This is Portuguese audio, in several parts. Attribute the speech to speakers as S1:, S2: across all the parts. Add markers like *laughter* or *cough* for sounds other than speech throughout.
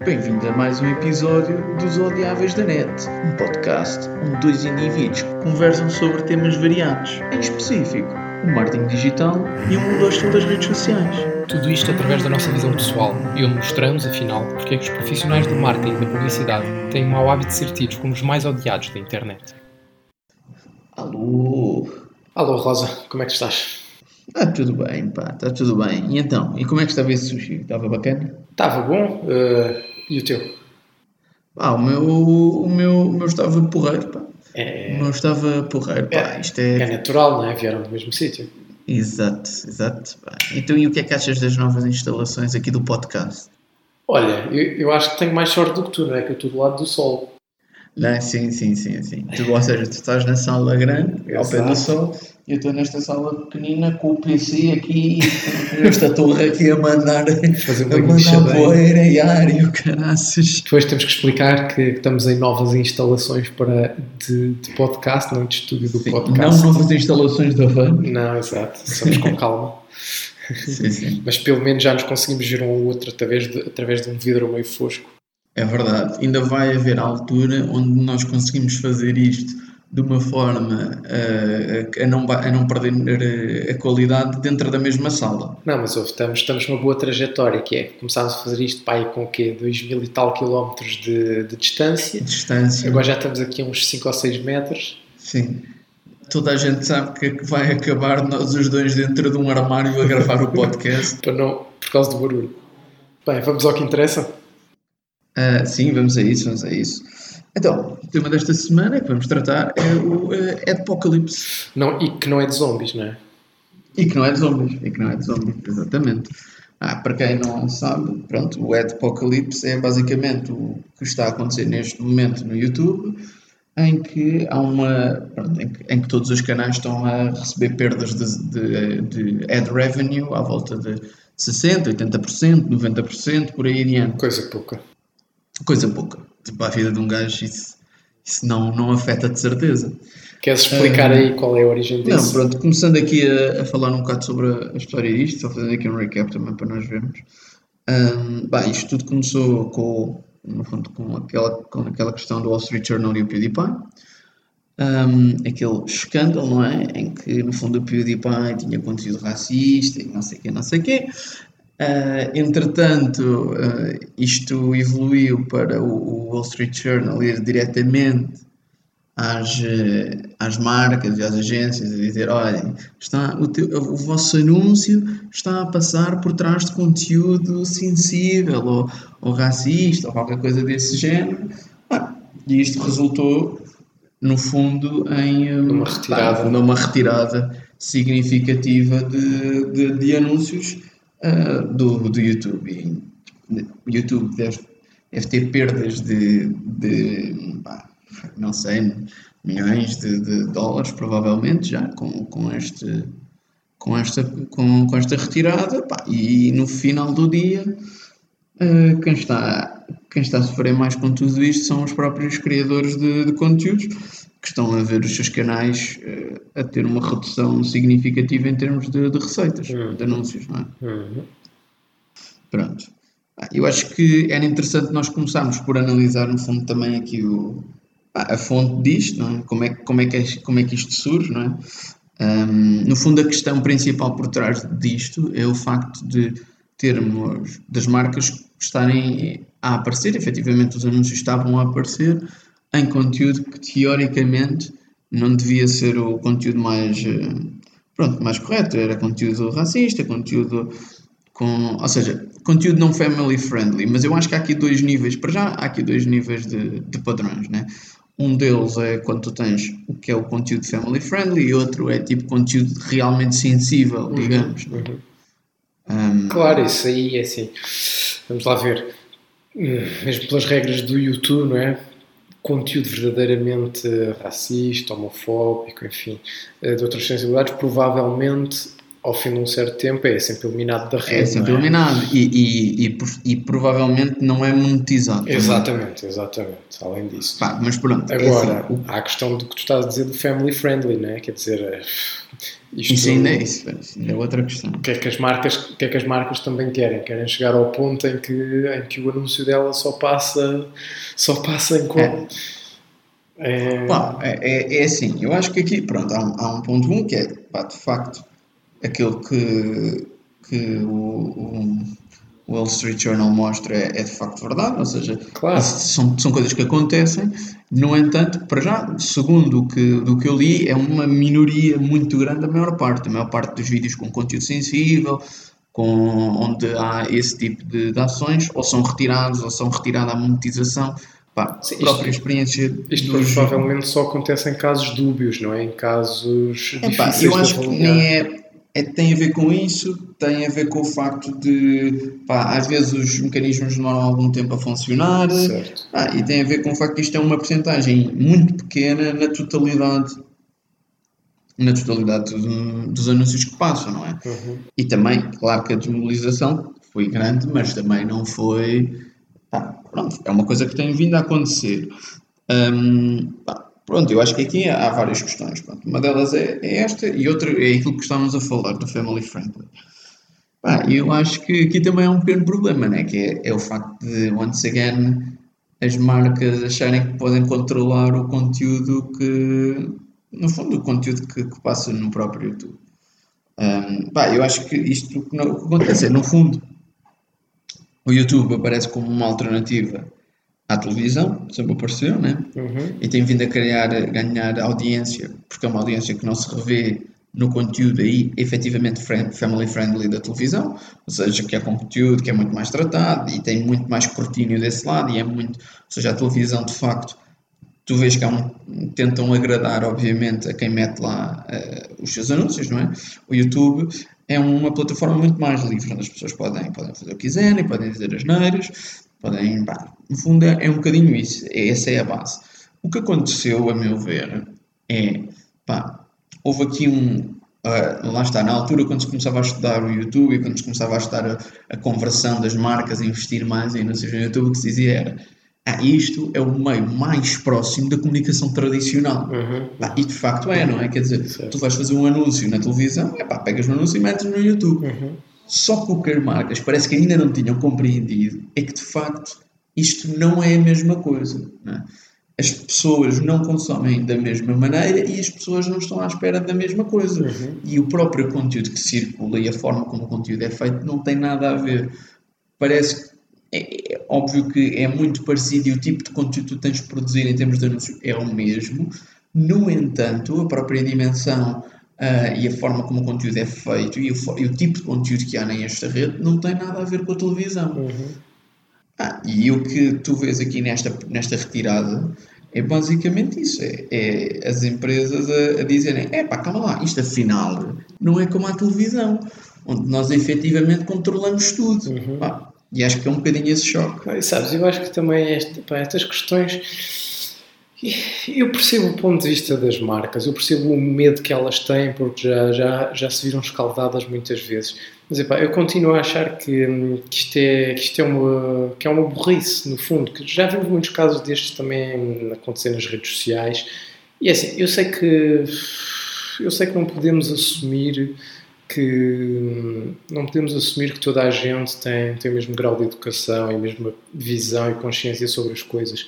S1: Bem-vindo a mais um episódio dos Odiáveis da Net, um podcast onde dois indivíduos conversam sobre temas variados, em específico, o marketing digital e o mundo hostil das redes sociais.
S2: Tudo isto através da nossa visão pessoal e onde mostramos, afinal, porque é que os profissionais do marketing e da publicidade têm o mau hábito de ser tidos como os mais odiados da internet.
S1: Alô?
S2: Alô, Rosa, como é que estás?
S1: Está tudo bem, pá, está tudo bem. E então, e como é que estava esse sushi? Estava bacana?
S2: Estava bom. Uh, e o teu?
S1: Pá, o meu, o meu, o meu estava porreiro, pá.
S2: É,
S1: O meu estava porreiro, pá.
S2: é,
S1: Isto é...
S2: é natural, não é? Vieram do mesmo sítio.
S1: Exato, exato. Pá. Então, e o que é que achas das novas instalações aqui do podcast?
S2: Olha, eu, eu acho que tenho mais sorte do que tu, não é? Que eu estou do lado do sol.
S1: Não, é? sim, sim, sim, sim. Tu, ou seja, tu estás na sala grande, ao pé do
S2: Exato.
S1: sol, e eu estou nesta sala pequenina com o PC aqui, *laughs* esta torre aqui a mandar,
S2: Fazer
S1: a mandar poeira e ar e o caraças.
S2: Depois temos que explicar que estamos em novas instalações para, de, de podcast, não de estúdio do
S1: Sim,
S2: podcast.
S1: não novas instalações da van.
S2: Não, exato. Somos com calma.
S1: Sim, sim.
S2: Mas pelo menos já nos conseguimos ver um outro através de, através de um vidro meio fosco.
S1: É verdade. Ainda vai haver a altura onde nós conseguimos fazer isto de uma forma eh, a, não, ba- a não perder eh, a qualidade dentro da mesma sala.
S2: Não, mas ouve, estamos, estamos numa boa trajetória, que é começámos a fazer isto para aí com o quê? 2 mil e tal quilómetros de, de distância.
S1: Distância.
S2: Agora já estamos aqui a uns 5 ou 6 metros.
S1: Sim. Toda a gente sabe que vai acabar nós os dois dentro de um armário a gravar o podcast. *laughs*
S2: Para não, por causa do barulho. Bem, vamos ao que interessa.
S1: Ah, sim, vamos a isso, vamos a isso. Então, o tema desta semana que vamos tratar é o uh, Apocalypse.
S2: Não, e que não é de zombies, não é?
S1: E que não é de zombies. E que não é de zombies, exatamente. Ah, para quem não sabe, pronto, o Apocalypse é basicamente o que está a acontecer neste momento no YouTube, em que há uma. pronto, em, que, em que todos os canais estão a receber perdas de, de, de ad revenue à volta de 60%, 80%, 90%, por aí adiante.
S2: Coisa pouca.
S1: Coisa pouca. Tipo, a vida de um gajo, isso, isso não, não afeta de certeza.
S2: Queres explicar
S1: Ah,
S2: aí qual é a origem
S1: Não,
S2: disso?
S1: pronto, começando aqui a, a falar um bocado sobre a, a história disto, só fazendo aqui um recap também para nós vermos. Ahm, bah, isto tudo começou com, no fundo, com aquela, com aquela questão do Wall Street Journal e o PewDiePie. Ahm, aquele escândalo, não é? Em que, no fundo, o PewDiePie tinha conteúdo racista e não sei o quê, não sei o quê. Ah, entretanto, ah, isto evoluiu para o, o Wall Street Journal ir diretamente às, eh, às marcas e às agências a dizer, olhem, está, o, teu- o vosso anúncio está a passar por trás de conteúdo sensível ou, ou racista ou qualquer coisa desse género. Ah, e isto resultou, no fundo, em
S2: Numa retirada.
S1: numa retirada significativa de, de, de anúncios ah, do, do YouTube. O YouTube deve, deve ter perdas de, de não sei, milhões de, de dólares, provavelmente, já com, com, este, com, esta, com, com esta retirada. pá, e no final do dia, eh, quem, está, quem está a sofrer mais com tudo isto são os próprios criadores de, de conteúdos que estão a ver os seus canais eh, a ter uma redução significativa em termos de, de receitas,
S2: Hum.
S1: de anúncios, não é?
S2: Uhum.
S1: Pronto. Ah, Eu acho que era interessante nós começarmos por analisar, no fundo, também aqui o, ah, a fonte disto, não é? Como, é, que- como, é que, é- como é que isto surge, não é? Ahm, no fundo, a questão principal por trás disto é o facto de termos, das marcas estarem a aparecer, efetivamente os anúncios estavam a aparecer em conteúdo que teoricamente não devia ser o conteúdo mais, eh, pronto, mais correto, era conteúdo racista, conteúdo com, ou seja, conteúdo não family friendly, mas eu acho que há aqui dois níveis, para já há aqui dois níveis de, de padrões, né? Um deles é quando tu tens o que é o conteúdo family friendly e outro é tipo conteúdo realmente sensível, digamos. né?
S2: Uhum.
S1: Um,
S2: Claro, isso aí é assim. Vamos lá ver. Hum, Mesmo pelas regras do YouTube, não é? Conteúdo verdadeiramente racista, homofóbico, enfim, eh, de outras sensibilidades, provavelmente ao fim de um certo tempo é sempre eliminado da rede.
S1: É sempre
S2: é?
S1: eliminado e, e, e, e, provavelmente não é monetizado.
S2: Exatamente, exatamente. Além disso.
S1: Pá, mas pronto.
S2: É Agora, é assim, o... há a questão do que tu estás a dizer do family friendly, né? quer dizer. Eh,
S1: isto, isso ainda é isso, é outra questão.
S2: O que, é que as marcas, o que é que as marcas também querem? Querem chegar ao ponto em que, em que o anúncio dela só passa, só passa em como.
S1: É... É... é, é, assim, eu acho que aqui, pronto, há um, há um ponto um que é, pá, de facto, aquilo que, que o, o Wall Street Journal mostra é, é, de facto verdade, ou seja, claro. são, são coisas que acontecem. No entanto, para já, segundo o que, do que eu li, é uma minoria muito grande a maior parte. A maior parte dos vídeos com conteúdo sensível, com, onde há esse tipo de, de ações, ou são retirados, ou são retirada a monetização. Pá, Sim, própria isto, experiência.
S2: Isto dos... provavelmente só acontece em casos dúbios, não é? Em casos é, pá,
S1: Eu acho que nem é é, tem a ver com isso, tem a ver com o facto de, pá, às vezes os mecanismos demoram algum tempo a funcionar, e tem a ver com o facto que isto é uma porcentagem muito pequena na totalidade na totalidade dos anúncios que passam, não é? Uhum. E também, claro que a desmobilização foi grande, mas também não foi. Pá, pronto, é uma coisa que tem vindo a acontecer. Um, pá, Pronto, eu acho que aqui há várias questões. Pronto, uma delas é, é, esta e outra é aquilo que estávamos a falar do family friendly. Pá, eu acho que aqui também há um pequeno problema, né? que é, é o facto de, once again, as marcas acharem que podem controlar o conteúdo que, no fundo, o conteúdo que, que passa no próprio YouTube. Um, pá, eu acho que isto que acontece é, no fundo, o YouTube aparece como uma alternativa à televisão, sempre apareceu, né? Uhum. E tem vindo a criar, ganhar audiência, porque é uma audiência que não se revê no conteúdo aí efetivamente family friendly da televisão, ou seja, que é conteúdo que é muito mais tratado e tem muito mais escrutínio desse lado e é muito, ou seja, a televisão de facto tu vês que há um, tentam agradar obviamente a quem mete lá uh, os seus anúncios, não é? O YouTube é uma plataforma muito mais livre, onde as pessoas podem, podem fazer o que quiserem, podem dizer as neiras, Podem, pá, no fundo é, é um bocadinho isso, é, essa é a base. O que aconteceu, a meu ver, é, pá, houve aqui um, Uh, lá está, na altura quando se começava a estudar o YouTube e quando se começava a estudar a, a conversão das marcas a investir mais em anúncios no YouTube, o que se dizia era ah, isto é o meio mais próximo da comunicação tradicional. Uhum. e de facto é, não é? Quer dizer, certo. tu vais fazer um anúncio na televisão, é pá, pegas o anúncio e metes no YouTube. Uhum. Só que o que as marcas parece que ainda não tinham compreendido é que de facto isto não é a mesma coisa. É? As pessoas não consomem da mesma maneira e as pessoas não estão à espera da mesma coisa. Uhum. E o próprio conteúdo que circula e a forma como o conteúdo é feito não tem nada a ver. Parece que é, é óbvio que é muito parecido e o tipo de conteúdo que tu tens de produzir em termos de anúncio é o mesmo. No entanto, a própria dimensão uh, e a forma como o conteúdo é feito e o, e o, tipo de conteúdo que há nesta rede não tem nada a ver com a televisão. Uhum. Ah, e o que tu vês aqui nesta, nesta retirada é basicamente isso: é, é as empresas a, a dizerem, é pá, calma lá, isto afinal não é como a televisão, onde nós efetivamente controlamos tudo. Uhum. e acho que é um bocadinho esse choque.
S2: Ah, e sabes, eu acho que também pá, estas questões eu percebo o ponto de vista das marcas, eu percebo o medo que elas têm, porque já, já, já se viram escaldadas muitas vezes. Mas epá, eu continuo a achar que, que, isto é, que isto é uma, que é uma burrice, no fundo. Que já vimos muitos casos destes também acontecer nas redes sociais. E assim, eu sei que eu sei que não podemos assumir que não podemos assumir que toda a gente tem, tem o mesmo grau de educação e a mesma visão e consciência sobre as coisas.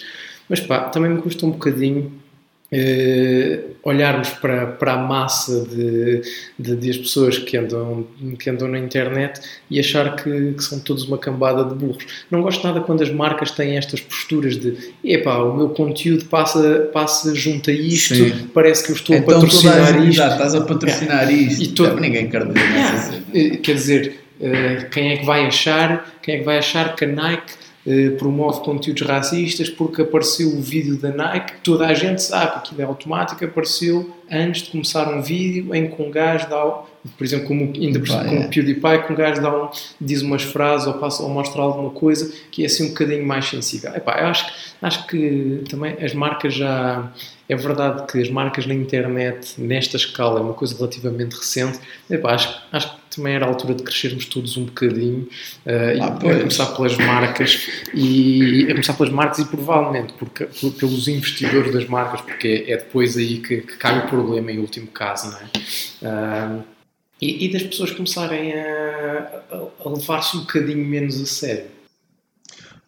S2: Mas pá, também me custa um bocadinho Uh, olharmos para, para a massa de, de, de, as pessoas que andam, que andam na internet e achar que, que, são todos uma cambada de burros. Não gosto nada quando as marcas têm estas posturas de epá, o meu conteúdo passa, passa junto a isto, Sim. parece que eu estou então, a patrocinar isto.
S1: Já, estás a patrocinar é. *laughs* isto. E todo... ninguém quer
S2: dizer é. Quer dizer, uh, quem é que vai achar, quem é que vai achar que a Nike promove conteúdos racistas porque apareceu o vídeo da Nike, toda a gente sabe que aquilo é automático, apareceu antes de começar um vídeo em que um gajo dá, por exemplo, como, ainda por como o PewDiePie, que um gajo dá um, diz umas frases ou, passa, ou mostra alguma coisa que é assim um bocadinho mais sensível. Epá, eu acho, acho que também as marcas já. É verdade que as marcas na internet, nesta escala, é uma coisa relativamente recente. Epá, acho, acho que também era a altura de crescermos todos um bocadinho uh, ah, e a começar pelas marcas e a começar pelas marcas e provavelmente porque, pelos investidores das marcas, porque é depois aí que, que cai o problema em último caso, não é? Uh, e, e, das pessoas começarem a, a, levar-se um bocadinho menos a sério.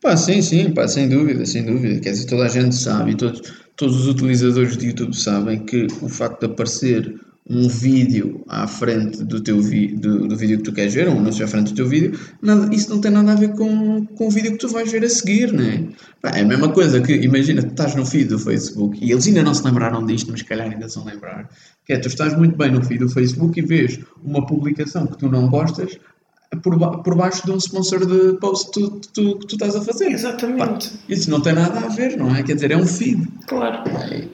S1: Pá, sim, sim, pá, sem dúvida, sem dúvida. Quer dizer, toda a gente sabe e todos, todos os utilizadores de YouTube sabem que o facto de aparecer um vídeo à frente do teu vi, do, do, vídeo que tu queres ver, um anúncio à frente do teu vídeo, nada, isso não tem nada a ver com, com o vídeo que tu vais ver a seguir, né? é a mesma coisa que, imagina, tu estás no feed do Facebook e eles ainda não se lembraram disto, mas se calhar ainda se vão lembrar, que é, tu estás muito bem no feed do Facebook e vês uma publicação que tu não gostas, por, ba por baixo de um sponsor de post que tu, tu, tu estás a fazer.
S2: Exatamente. Pá,
S1: isso não tem nada a ver, não é? Quer dizer, é um feed.
S2: Claro.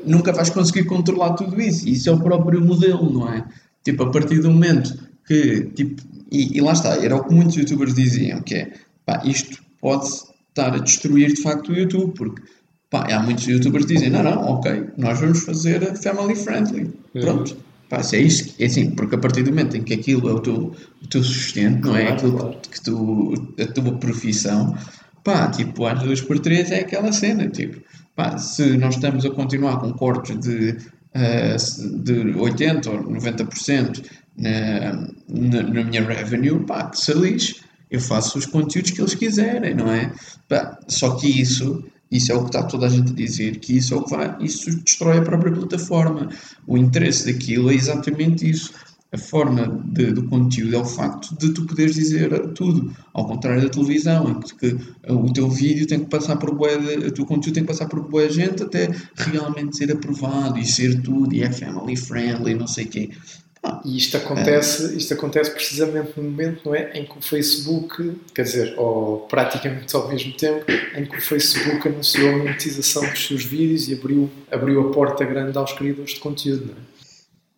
S1: Nunca vais conseguir controlar tudo isso. Isso é o próprio modelo, não é? Tipo, a partir do momento que, tipo, e, e lá está, era o que muitos youtubers diziam, que é, pá, isto pode estar a destruir de facto o YouTube, porque pá, há muitos youtubers que dizem, não, não, ok, nós vamos fazer family friendly. Uhum. Pronto. Uhum Pá, é isso, é assim, porque a partir do momento em que aquilo é o teu, o teu sustento, não é? Aquilo claro. que, que tu, a tua profissão, pá, tipo, às duas por três é aquela cena, tipo, pá, se nós estamos a continuar com cortes de, uh, de 80% ou 90% na, na, na minha revenue, pá, que se lixe, eu faço os conteúdos que eles quiserem, não é? Pá, só que isso isso é o que está toda a gente a dizer, que isso é o que vai, isso destrói a própria plataforma. O interesse daquilo é exatamente isso. A forma de, do conteúdo é o facto de tu poderes dizer tudo, ao contrário da televisão, em que, que o teu vídeo tem que passar por boa, o teu conteúdo tem que passar por boa gente até realmente ser aprovado e ser tudo, e é family friendly, não sei o quê.
S2: E isto acontece, isto acontece precisamente no momento não é, em que o Facebook, quer dizer, ou praticamente ao mesmo tempo, em que o Facebook anunciou a monetização dos seus vídeos e abriu, abriu a porta grande aos criadores de conteúdo. Não é?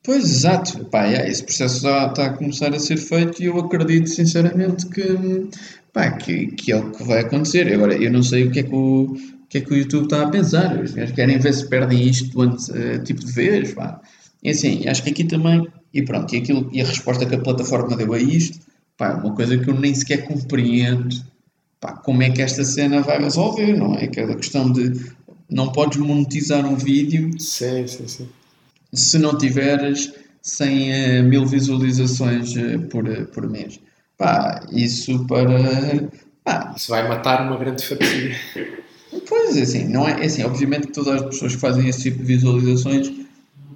S1: Pois, exato. Pá, é, esse processo já está a começar a ser feito e eu acredito sinceramente que, pá, que, que é o que vai acontecer. Agora, eu não sei o que é que o, o que é que o YouTube está a pensar. Os querem ver se perdem isto antes, uh, tipo de vez. Pá. E assim, acho que aqui também e pronto, e, aquilo, e a resposta que a plataforma deu a isto, pá, é uma coisa que eu nem sequer compreendo, pá, como é que esta cena vai resolver, não é? Aquela questão de não podes monetizar um vídeo
S2: sim, sim, sim.
S1: se não tiveres 100 uh, mil visualizações uh, por, uh, por mês. Pá, isso para... Pá,
S2: isso vai matar uma grande fatia.
S1: Pois, assim, não é, é assim, obviamente que todas as pessoas que fazem esse tipo de visualizações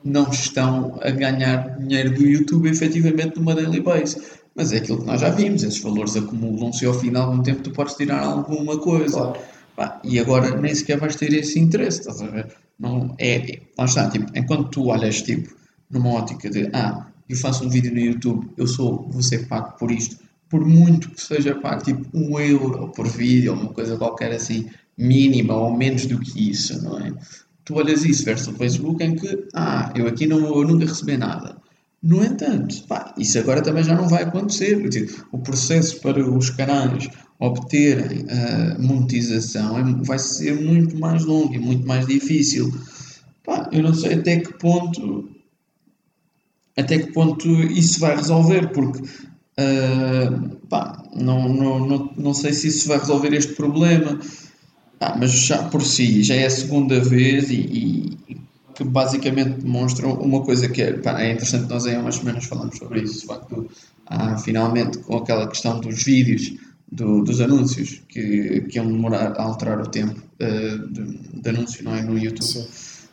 S1: não estão a ganhar dinheiro do YouTube efetivamente numa daily base. Mas é aquilo que nós já vimos, esses valores acumulam-se e ao final de um tempo tu podes tirar alguma coisa. Claro. Pá, e agora nem sequer vais ter esse interesse, estás a ver? Não, é, lá está, tipo, enquanto tu olhas tipo, numa ótica de ah, eu faço um vídeo no YouTube, eu sou, vou ser pago por isto, por muito que seja pago tipo um euro por vídeo, uma coisa qualquer assim, mínima ou menos do que isso, não é? Tu olhas isso versus o Facebook em que, ah, eu aqui não vou nunca receber nada. No entanto, pá, isso agora também já não vai acontecer. O processo para os canais obterem uh, monetização é, vai ser muito mais longo e muito mais difícil. Pá, eu não sei até que ponto até que ponto isso vai resolver, porque uh, pá, não, não, não, não sei se isso vai resolver este problema. Ah, mas já por si, já é a segunda vez e, e que basicamente demonstram uma coisa que é, pá, é interessante, nós aí há umas semanas falamos sobre isso, o facto ah, finalmente com aquela questão dos vídeos, do, dos anúncios, que, que iam demorar a alterar o tempo uh, de, de, anúncio, não é? No YouTube. Sim.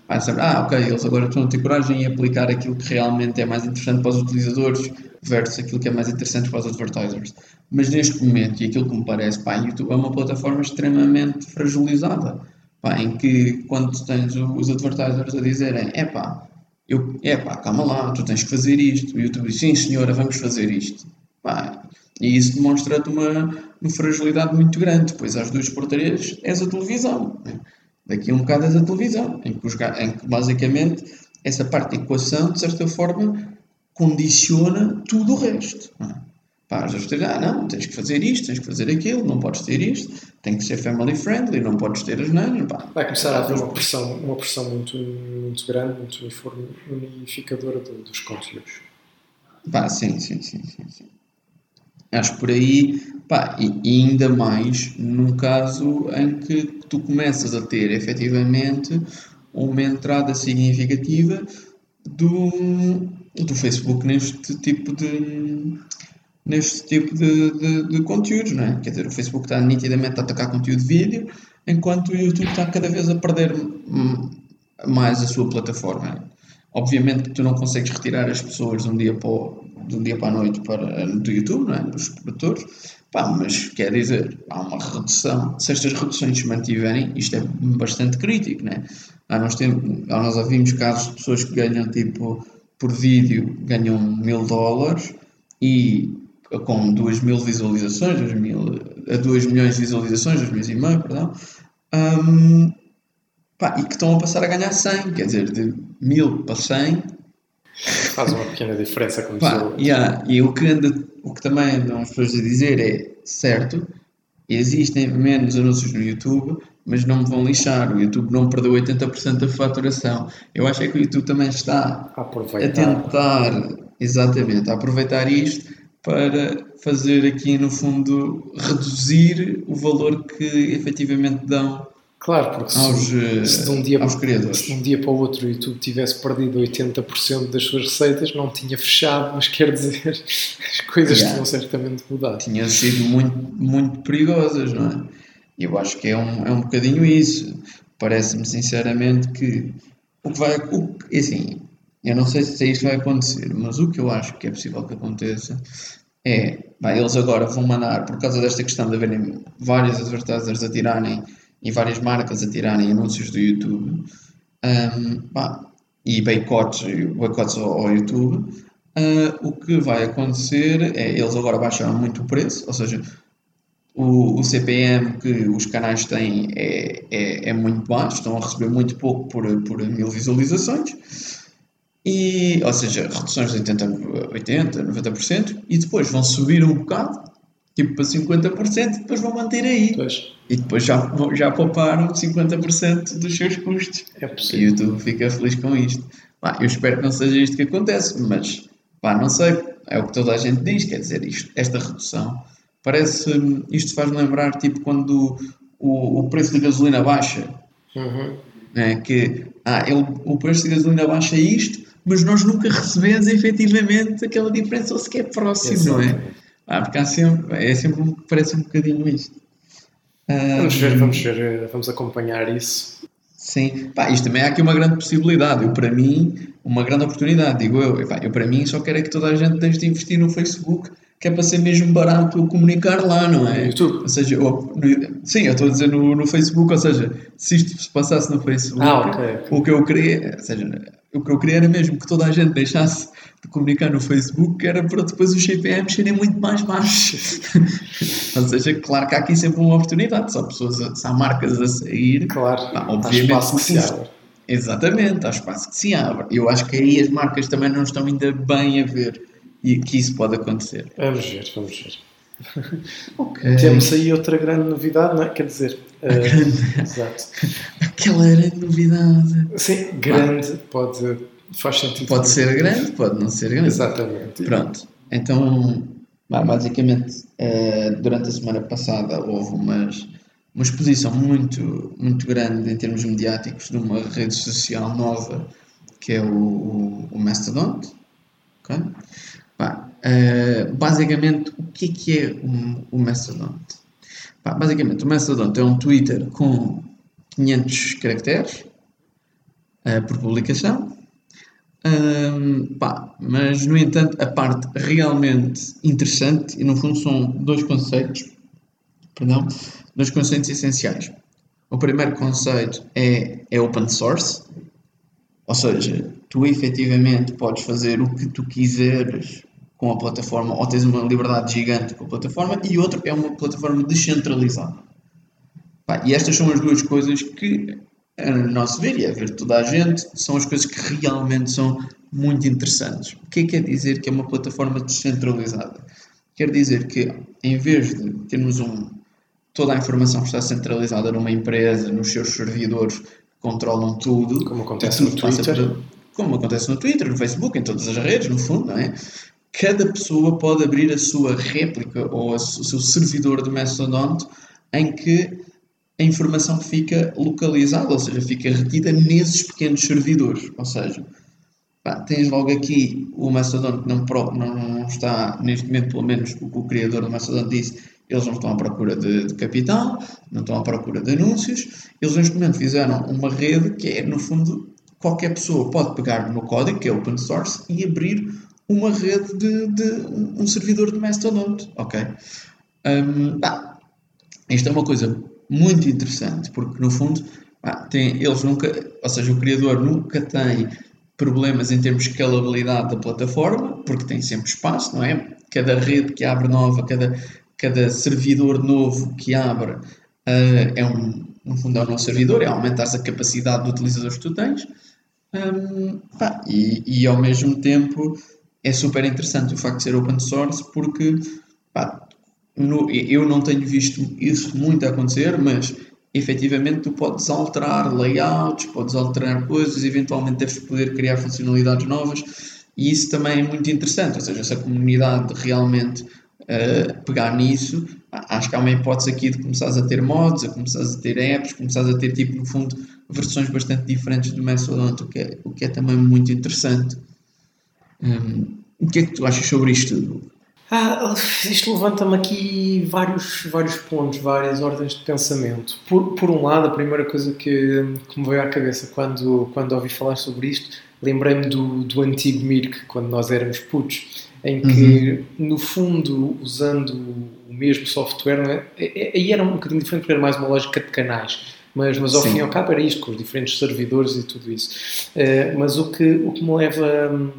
S1: Ah, ah, ok, eles agora estão a ter coragem em aplicar aquilo que realmente é mais interessante para os utilizadores versus aquilo que é mais interessante para os advertisers. Mas neste momento, e aquilo que me parece, pá, YouTube é uma plataforma extremamente fragilizada, pá, em que quando tens os advertisers a dizerem, é pá, eu, é pá, calma lá, tu tens que fazer isto, o YouTube diz, sim senhora, vamos fazer isto, pá, e isso demonstra-te uma, uma fragilidade muito grande, pois às duas por três és a televisão, daqui a um bocado és a televisão, em que, em que basicamente essa parte da equação, de certa forma, condiciona tudo o resto. Não é? Pá, ah, não, tens que fazer isto, tens que fazer aquilo, não podes ter isto, tem que ser family friendly, não podes ter as nanas. Pá.
S2: Vai começar a haver uma pressão, uma pressão muito, muito grande, muito uniforme, unificadora do, dos conteúdos.
S1: Pá, sim, sim, sim, sim, sim. Acho que por aí, pá, e, e ainda mais num caso em que tu começas a ter efetivamente uma entrada significativa do, do Facebook neste tipo de neste tipo de, de, de, conteúdos, não é? Quer dizer, o Facebook está nitidamente a atacar conteúdo de vídeo, enquanto o YouTube está cada vez a perder mais a sua plataforma. Obviamente que tu não consegues retirar as pessoas de um dia para, o, de um dia para a noite para, do YouTube, não é? dos produtores, Pá, mas quer dizer, há uma redução. Se estas reduções se mantiverem, isto é bastante crítico, né? Ah, nós, temos, ah, nós ouvimos casos de pessoas que ganham tipo por vídeo ganham mil dólares e com 2 mil visualizações, 2, mil, a 2 milhões de visualizações, 2 milhões e meio, perdão, um, pá, e que estão a passar a ganhar 100, quer dizer, de mil para 100.
S2: Faz uma pequena diferença, como
S1: pá, yeah, E o que, anda, o que também andam as pessoas a dizer é, certo, existem menos anúncios no YouTube, mas não me vão lixar. O YouTube não perdeu 80% da faturação. Eu acho é que o YouTube também está a, a tentar, exatamente, a aproveitar isto para fazer aqui, no fundo, reduzir o valor que efetivamente dão
S2: Claro, porque
S1: aos, se,
S2: se,
S1: de um dia, aos criadores.
S2: se de um dia para o outro o YouTube tivesse perdido 80% das suas receitas, não tinha fechado, mas quer dizer, *laughs* as coisas yeah. tinham certamente mudado.
S1: Tinham sido muito, muito perigosas, não é? E eu acho que é um, é um bocadinho isso. Parece-me sinceramente que o que vai. O, assim, eu não sei se isto vai acontecer, mas o que eu acho que é possível que aconteça é, vai, eles agora vão mandar, por causa desta questão de haverem vários advertisers a tirarem e várias marcas a tirarem anúncios do YouTube. Um, pá, e boicotes, boicotes ao, ao YouTube, uh, o que vai acontecer é eles agora baixaram muito o preço, ou seja, o, o CPM que os canais têm é, é, é, muito baixo, estão a receber muito pouco por, por mil visualizações. E, ou seja, reduções de 80%, 80%, 90%, e depois vão subir um bocado, tipo para 50%, e depois vão manter aí. Pois. E depois já, já pouparam 50% dos seus custos.
S2: É possível.
S1: E o YouTube fica feliz com isto. Pá, eu espero que não seja isto que acontece, mas pá, não sei, é o que toda a gente diz, quer dizer, isto, esta redução parece, isto faz-me lembrar tipo quando o, o preço da gasolina baixa.
S2: Uhum.
S1: É, que ah, ele, o preço da gasolina baixa é isto, mas nós nunca recebemos efetivamente aquela diferença ou sequer próximo, Exatamente. não é? Ah, porque há sempre, é sempre, parece um bocadinho isto.
S2: Vamos ver, vamos ver, vamos acompanhar isso.
S1: Sim, pá, isto também há aqui uma grande possibilidade. Eu, para mim, uma grande oportunidade, digo eu. Pá, eu, para mim, só quero é que toda a gente deixe de investir no Facebook, que é para ser mesmo barato comunicar lá, não é?
S2: No YouTube.
S1: Ou seja, eu, no, sim, eu estou a dizer no, no Facebook, ou seja, se isto se passasse no Facebook,
S2: ah, okay.
S1: o que eu queria, ou seja, o que eu queria era mesmo que toda a gente deixasse de comunicar no Facebook, que era para depois os CPMs serem muito mais baixos. *laughs* Ou seja, claro que há aqui sempre uma oportunidade, se há, pessoas, se há marcas a sair,
S2: claro, obviamente. Há espaço que se abre.
S1: Exatamente, há espaço que se abre. Eu acho que aí as marcas também não estão ainda bem a ver e que isso pode acontecer.
S2: Vamos ver, vamos ver. *laughs* Okay. Temos aí outra grande novidade, não é? Quer dizer, uh, exato.
S1: aquela grande novidade.
S2: Sim, grande, ah. pode, faz sentido.
S1: Pode ser grande, pode não ser grande.
S2: Exatamente.
S1: Pronto, então, basicamente, uh, durante a semana passada houve umas, uma exposição muito, muito grande em termos mediáticos de uma rede social nova que é o, o, o Mastodon. Okay? Bah, uh, basicamente, o que é que é o, o Mastodon? Bah, basicamente, o Mastodon é um Twitter com 500 caracteres uh, por publicação. Um, pá, mas, no entanto, a parte realmente interessante, e no fundo são dois conceitos, perdão, dois conceitos essenciais. O primeiro conceito é, é open source, ou seja, tu efetivamente podes fazer o que tu quiseres com a plataforma, ou tens uma liberdade gigante com a plataforma, e outro é uma plataforma descentralizada. Pá, e estas são as duas coisas que a nosso ver e a ver toda a gente, são as coisas que realmente são muito interessantes. O que é que quer dizer que é uma plataforma descentralizada? Quer dizer que, em vez de termos um, toda a informação está centralizada numa empresa, nos seus servidores controlam tudo,
S2: como acontece no Twitter, por,
S1: como acontece no Twitter, no Facebook, em todas as redes, no fundo, não é? Cada pessoa pode abrir a sua réplica ou o seu servidor de Mastodon em que a informação fica localizada, ou seja, fica retida nesses pequenos servidores. Ou seja, pá, tens logo aqui o Mastodon que não, não, está, neste momento, pelo menos o que o criador do Mastodon disse, eles não estão à procura de, de, capital, não estão à procura de anúncios. Eles, neste momento, fizeram uma rede que é, no fundo, qualquer pessoa pode pegar no código, que é open source, e abrir uma rede de, de um servidor de Mastodon. Ok? Um, bah, isto é uma coisa muito interessante, porque, no fundo, bah, tem, eles nunca, ou seja, o criador nunca tem problemas em termos de escalabilidade da plataforma, porque tem sempre espaço, não é? Cada rede que abre nova, cada cada servidor novo que abre uh, é um, no fundo, é um novo servidor, é aumentar a capacidade de utilizadores que tu tens. Um, e, e, ao mesmo tempo é super interessante o facto de ser open source porque pá, no, eu não tenho visto isso muito acontecer, mas efetivamente tu podes alterar layouts, podes alterar coisas, eventualmente deves poder criar funcionalidades novas e isso também é muito interessante, ou seja, se a comunidade realmente uh, pegar nisso, acho que há uma hipótese aqui de começares a ter mods, a começares a ter apps, começares a ter, tipo, no fundo, versões bastante diferentes do Mastodon, o que é, o que é também muito interessante. Um, o que é que tu achas sobre isto tudo?
S2: Ah, isto levanta-me aqui vários, vários pontos, várias ordens de pensamento. Por, por um lado, a primeira coisa que, que me veio à cabeça quando, quando ouvi falar sobre isto, lembrei-me do, do antigo Mirk, quando nós éramos putos em que, uhum. no fundo, usando o mesmo software, é? é? aí era um bocadinho diferente porque era mais uma lógica de canais. Mas, mas ao Sim. fim e ao cabo era isto, com os diferentes servidores e tudo isso. Uh, mas o que, o que me leva.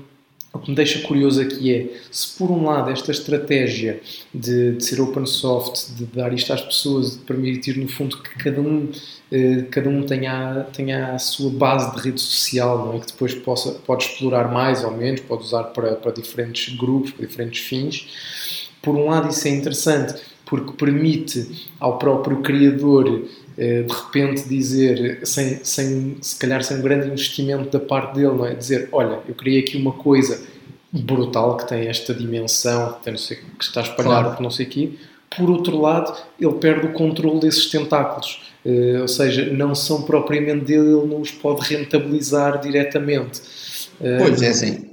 S2: O que me deixa curioso aqui é, se por um lado esta estratégia de, de ser open source, de dar isto às pessoas, de permitir no fundo que cada um eh, cada um tenha, tenha a sua base de rede social, não é? que depois possa, pode explorar mais ou menos, pode usar para, para diferentes grupos, para diferentes fins. Por um lado, isso é interessante porque permite ao próprio criador eh, de repente dizer, sem, sem, se calhar sem um grande investimento da parte dele, não é? dizer: Olha, eu criei aqui uma coisa brutal que tem esta dimensão, que, tem não sei, que está espalhada claro. por não sei o quê por outro lado, ele perde o controle desses tentáculos, uh, ou seja, não são propriamente dele, ele não os pode rentabilizar diretamente.
S1: Uh, pois é, assim.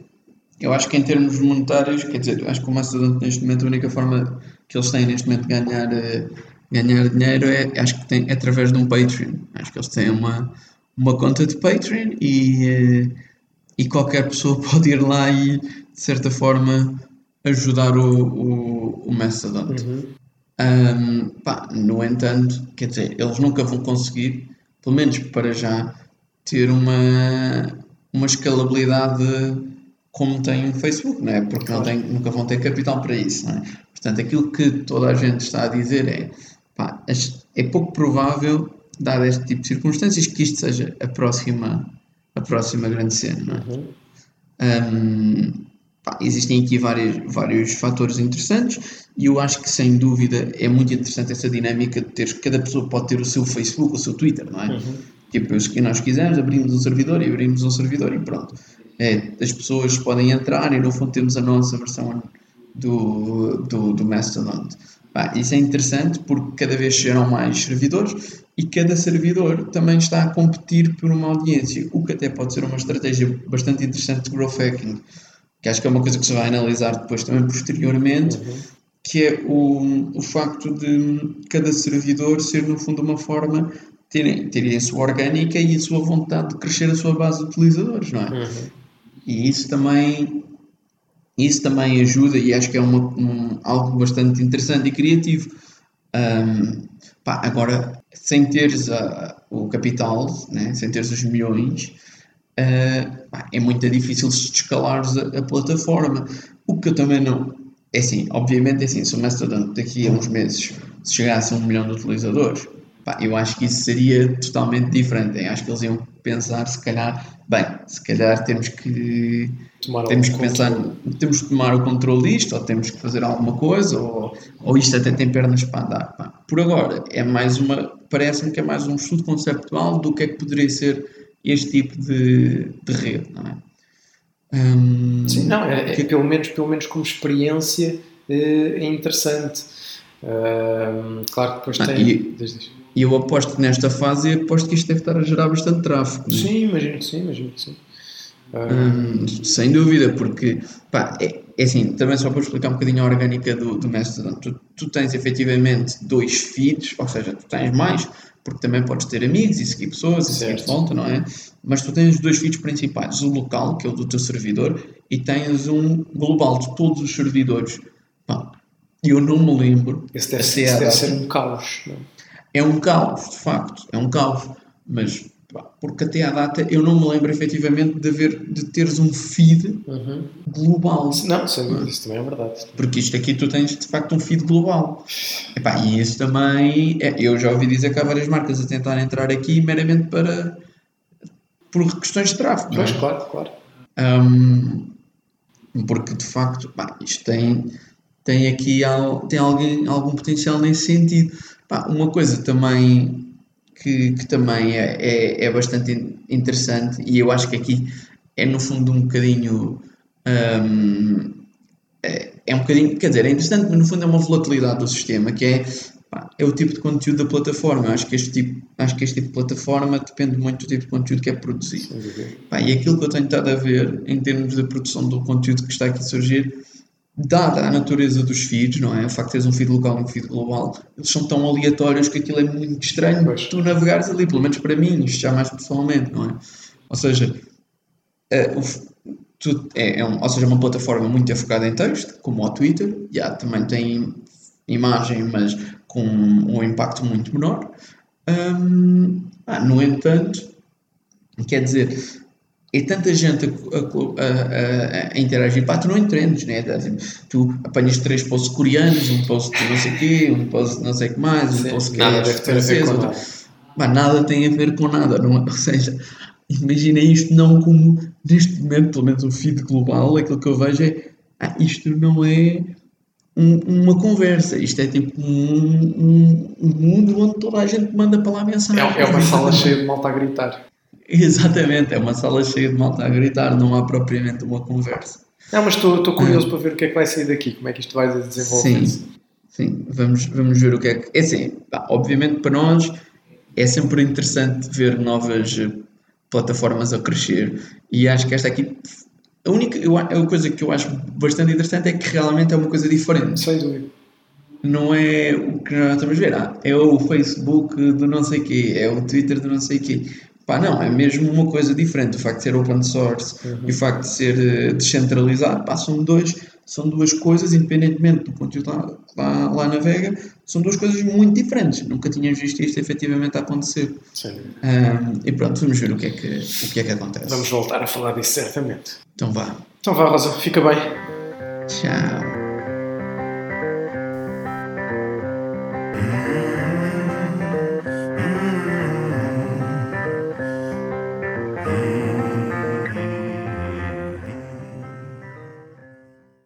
S1: Eu acho que em termos monetários, quer dizer, acho que o Mastodon neste momento a única forma que eles têm neste momento de ganhar, uh, ganhar dinheiro é, acho que tem, é através de um Patreon. Acho que eles têm uma, uma conta de Patreon e, e qualquer pessoa *laughs* pode ir lá e, de certa forma, ajudar o, o, o Mastodon. Uhum. Um, pá, no entanto, quer dizer, eles nunca vão conseguir, pelo menos para já, ter uma, uma escalabilidade como tem o Facebook, não é? Porque não tem, nunca vão ter capital para isso, não é? Portanto, aquilo que toda a gente está a dizer é pá, é pouco provável, dado este tipo de circunstâncias, que isto seja a próxima, a próxima grande cena, não é? Uhum. Um, pá, existem aqui vários, vários fatores interessantes e eu acho que sem dúvida é muito interessante essa dinâmica de ter cada pessoa pode ter o seu Facebook, o seu Twitter, não é? Uhum. Tipo, se nós quisermos, abrimos um servidor e abrimos um servidor e pronto. É, as pessoas podem entrar e no fundo temos a nossa versão do, do, do Mastodon. isso é interessante porque cada vez chegam mais servidores e cada servidor também está a competir por uma audiência, o que até pode ser uma estratégia bastante interessante de growth hacking que acho que é uma coisa que se vai analisar depois também posteriormente, uhum. que é o, o facto de cada servidor ser no fundo uma forma terem, terem a sua orgânica e a sua vontade de crescer a sua base de utilizadores, não é? Uhum. E isso também isso também ajuda e acho que é uma, um, algo bastante interessante e criativo. Um, pá, agora, sem teres a, o capital, né, sem teres os milhões, uh, é muito difícil escalares a, a, plataforma. O que eu também não. É assim, obviamente, é assim, se o Mastodon daqui a uns meses se chegasse a um milhão de utilizadores, Pá, eu acho que isso seria totalmente diferente. Eu acho que eles iam pensar, se calhar, bem, se calhar temos que
S2: Tomar
S1: temos que pensar, temos que tomar o controle disto, ou temos que fazer alguma coisa, ou, ou isto até tem pernas para andar. Pá. Por agora, é mais uma, parece-me que é mais um estudo conceptual do que é que poderia ser este tipo de, de rede, não é? Hum,
S2: Sim, não, é, é pelo, menos, pelo menos como experiência eh, é interessante. Ahm, claro que depois
S1: Ah,
S2: tem.
S1: e-. E eu aposto que nesta fase, aposto que isto deve estar a gerar bastante tráfego. não é?
S2: Sim, imagino que sim, imagino que sim.
S1: Hum, sem dúvida, porque pá, é, é assim, também só para explicar um bocadinho a orgânica do, do Mastodon, tu, tu tens efetivamente dois feeds, ou seja, tu tens mais, porque também podes ter amigos e seguir pessoas e seguir
S2: Certo.
S1: volta, não é? Mas tu tens dois feeds principais, o local, que é o do teu servidor, e tens um global de todos os servidores. Pá, eu não me lembro.
S2: esse deve, esse deve ser um caos. Não? É?
S1: É um caos, de facto, é um caos. Mas, pá, porque até à data eu não me lembro efetivamente de, haver, de teres um feed
S2: Uhum.
S1: global.
S2: Não, sem dúvida, isso também é verdade.
S1: Porque isto aqui tu tens de facto um feed global. Epá, e isso também. é, eu já ouvi dizer que há várias marcas a tentar entrar aqui meramente para. por questões de tráfego. é?
S2: Pois, claro, claro.
S1: Hum, porque de facto pá, isto tem, tem aqui tem alguém, algum potencial nesse sentido. Uma coisa também que, que também é, é, é bastante in- interessante e eu acho que aqui é no fundo um bocadinho hum, é, é um bocadinho, quer dizer, é interessante, mas no fundo é uma volatilidade do sistema que é, é o tipo de conteúdo da plataforma. Eu acho que este tipo, acho que este tipo de plataforma depende muito do tipo de conteúdo que é produzido. Pá, e aquilo que eu tenho estado a ver em termos da produção do conteúdo que está aqui a surgir, dada a natureza dos feeds, não é? O facto de teres um feed local e um feed global, eles são tão aleatórios que aquilo é muito estranho
S2: Pois.
S1: tu navegares ali, pelo menos para mim, isto já mais pessoalmente, não é? Ou seja, é, é, é um- ou seja, uma plataforma muito focada em texto, como o Twitter, já também tem imagem, mas com um impacto muito menor. Hum, ah, no entanto, quer dizer, é tanta gente a, a- a- a interagir, pá, tu não entendes, né? Tipo, Tu apanhas três posts coreanos, um post de não sei o quê, um post de não sei o que mais, um post que
S2: nada
S1: é
S2: deve ter a ver
S1: francês,
S2: com
S1: outro-
S2: nada.
S1: Pá, nada tem a ver com nada, não é? *laughs* ou seja, imagina isto não como, neste momento, pelo menos o feed global, aquilo que eu vejo é, ah, isto não é um- uma conversa, isto é tipo um, um- um mundo onde toda a gente manda para lá mensagem.
S2: É, é uma sala *laughs* cheia de malta a gritar.
S1: Exatamente, é uma sala cheia de malta a gritar, não há propriamente uma conversa.
S2: Não, mas estou estou curioso para ver o que é que vai sair daqui, como é que isto vai desenvolver.
S1: Sim, sim, vamos, vamos ver o que é que. É assim, pá, obviamente para nós é sempre interessante ver novas eh, plataformas a crescer e acho que esta aqui. A única eu, a coisa que eu acho bastante interessante é que realmente é uma coisa diferente.
S2: Sem dúvida.
S1: Não é o que nós estamos a ver, ah, é o Facebook do não sei quê, é o Twitter do não sei quê. Pá, não, é mesmo uma coisa diferente. O facto de ser open source e o facto de ser eh, descentralizado, pá, são, dois, são duas coisas, independentemente do conteúdo lá, lá, lá navega, são duas coisas muito diferentes. Nunca tínhamos visto isto efetivamente a acontecer.
S2: Dúvida.
S1: Ahm, e pronto, vamos ver o que é que, o que, é que acontece.
S2: Vamos voltar a falar disso certamente.
S1: Então vá.
S2: Então vá, Rosa, fica bem.
S1: Tchau.